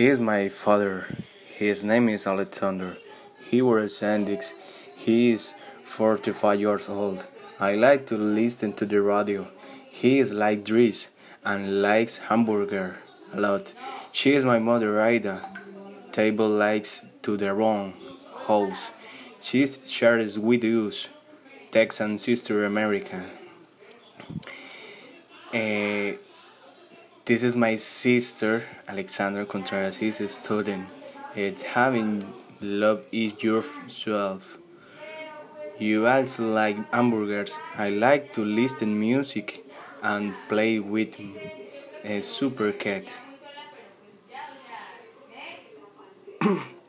He is my father. His name is Alexander. He wears sandals. He is 45 years old. I like to listen to the radio. He is like Dries and likes hamburger a lot. She is my mother Ida. Table likes to the wrong house. She shares with us. Texan sister America. Uh, this is my sister Alexandra Contreras. He's a student. Uh, having love is yourself. You also like hamburgers. I like to listen music and play with a super cat.